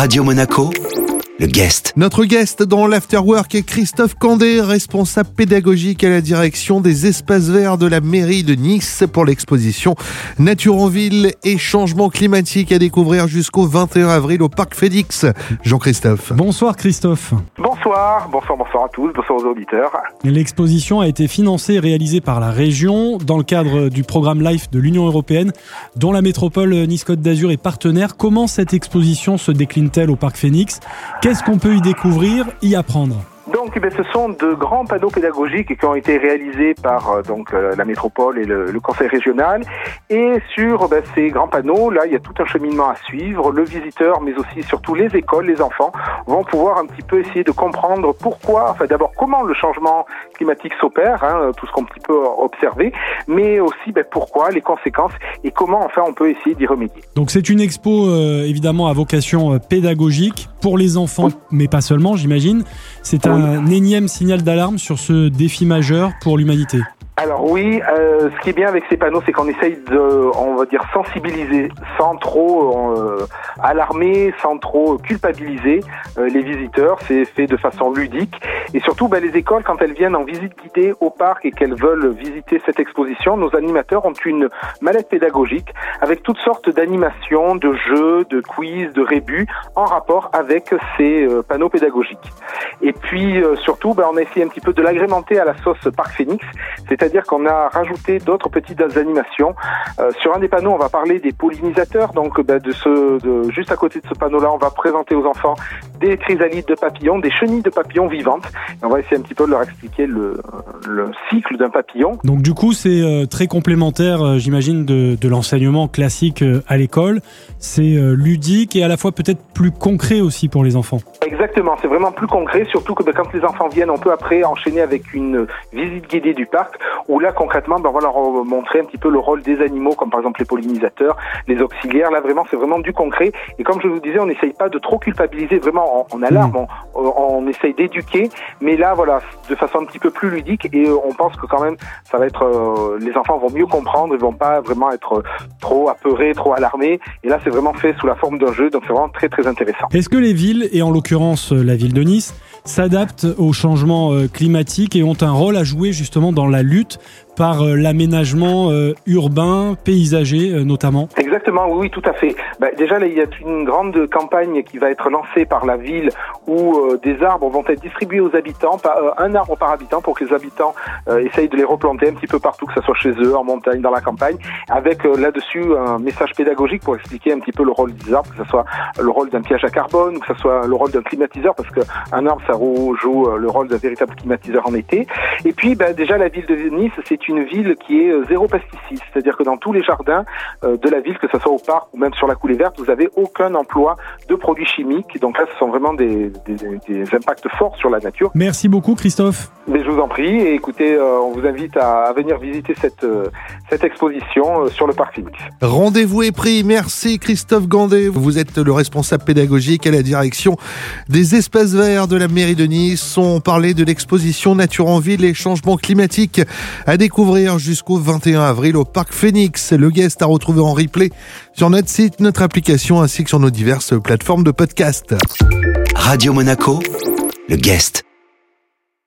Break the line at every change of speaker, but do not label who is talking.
Radio Monaco, le guest.
Notre guest dans l'Afterwork est Christophe Candé, responsable pédagogique à la direction des espaces verts de la mairie de Nice pour l'exposition Nature en ville et changement climatique à découvrir jusqu'au 21 avril au Parc Félix. Jean-Christophe.
Bonsoir Christophe.
Bonsoir, bonsoir, bonsoir à tous, bonsoir aux auditeurs.
L'exposition a été financée et réalisée par la région dans le cadre du programme LIFE de l'Union européenne, dont la métropole Nice-Côte d'Azur est partenaire. Comment cette exposition se décline-t-elle au Parc Phoenix Qu'est-ce qu'on peut y découvrir, y apprendre
donc, eh ce sont de grands panneaux pédagogiques qui ont été réalisés par euh, donc euh, la métropole et le, le conseil régional. Et sur ben, ces grands panneaux, là, il y a tout un cheminement à suivre. Le visiteur, mais aussi surtout les écoles, les enfants, vont pouvoir un petit peu essayer de comprendre pourquoi, enfin d'abord comment le changement climatique s'opère, hein, tout ce qu'on peut observer, mais aussi ben, pourquoi, les conséquences et comment enfin on peut essayer d'y remédier.
Donc c'est une expo euh, évidemment à vocation pédagogique pour les enfants, mais pas seulement, j'imagine. C'est un énième signal d'alarme sur ce défi majeur pour l'humanité.
Alors oui, euh, ce qui est bien avec ces panneaux, c'est qu'on essaye de, on va dire, sensibiliser sans trop euh, alarmer, sans trop culpabiliser euh, les visiteurs. C'est fait de façon ludique. Et surtout, ben, les écoles, quand elles viennent en visite guidée au parc et qu'elles veulent visiter cette exposition, nos animateurs ont une mallette pédagogique avec toutes sortes d'animations, de jeux, de quiz, de rébus en rapport avec ces panneaux pédagogiques. Et puis surtout, ben, on a essayé un petit peu de l'agrémenter à la sauce Parc Phoenix, c'est-à-dire qu'on a rajouté d'autres petites animations. Euh, sur un des panneaux, on va parler des pollinisateurs. Donc, ben, de ce, de, juste à côté de ce panneau-là, on va présenter aux enfants des chrysalides de papillons, des chenilles de papillons vivantes. Et on va essayer un petit peu de leur expliquer le, le cycle d'un papillon.
Donc, du coup, c'est euh, très complémentaire, euh, j'imagine, de, de l'enseignement classique à l'école. C'est ludique et à la fois peut-être plus concret aussi pour les enfants.
Exactement, c'est vraiment plus concret, surtout que ben, quand les enfants viennent, on peut après enchaîner avec une visite guidée du parc où là concrètement, ben, on va leur montrer un petit peu le rôle des animaux, comme par exemple les pollinisateurs, les auxiliaires. Là vraiment, c'est vraiment du concret. Et comme je vous disais, on n'essaye pas de trop culpabiliser, vraiment en, alarme, mmh. on, essaye d'éduquer, mais là voilà, de façon un petit peu plus ludique. Et euh, on pense que quand même, ça va être, euh, les enfants vont mieux comprendre, ils vont pas vraiment être trop apeurés, trop alarmés. Et là, c'est vraiment fait sous la forme d'un jeu, donc c'est vraiment très très intéressant.
Est-ce que les villes, et en l'occurrence la ville de Nice, s'adaptent au changement euh, climatique et ont un rôle à jouer justement dans la lutte par euh, l'aménagement euh, urbain, paysager notamment
Exactement, oui, tout à fait. Bah, déjà, là, il y a une grande campagne qui va être lancée par la ville où des arbres vont être distribués aux habitants, un arbre par habitant pour que les habitants essayent de les replanter un petit peu partout, que ce soit chez eux, en montagne, dans la campagne, avec là-dessus un message pédagogique pour expliquer un petit peu le rôle des arbres, que ce soit le rôle d'un piège à carbone, que ce soit le rôle d'un climatiseur, parce qu'un arbre, ça joue euh, le rôle d'un véritable climatiseur en été. Et puis, bah, déjà, la ville de Nice, c'est une ville qui est euh, zéro pesticide, c'est-à-dire que dans tous les jardins euh, de la ville, que ce soit au parc ou même sur la coulée verte, vous avez aucun emploi de produits chimiques. Donc là, ce sont vraiment des, des, impacts forts sur la nature.
Merci beaucoup, Christophe.
Mais je vous en prie. Et écoutez, on vous invite à, venir visiter cette, cette exposition sur le parc Phoenix.
Rendez-vous est pris. Merci, Christophe Gandé. Vous êtes le responsable pédagogique à la direction des espaces verts de la mairie de Nice sont parlé de l'exposition Nature en ville et changement climatique à jusqu'au 21 avril au Parc Phoenix. Le guest à retrouver en replay sur notre site, notre application ainsi que sur nos diverses plateformes de podcast.
Radio Monaco, le guest.